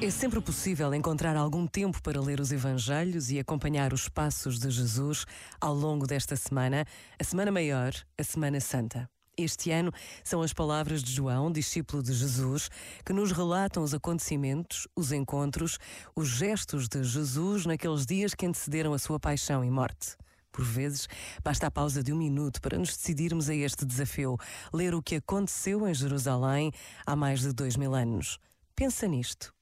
É sempre possível encontrar algum tempo para ler os Evangelhos e acompanhar os passos de Jesus ao longo desta semana, a Semana Maior, a Semana Santa. Este ano são as palavras de João, discípulo de Jesus, que nos relatam os acontecimentos, os encontros, os gestos de Jesus naqueles dias que antecederam a sua paixão e morte. Por vezes, basta a pausa de um minuto para nos decidirmos a este desafio, ler o que aconteceu em Jerusalém há mais de dois mil anos. Pensa nisto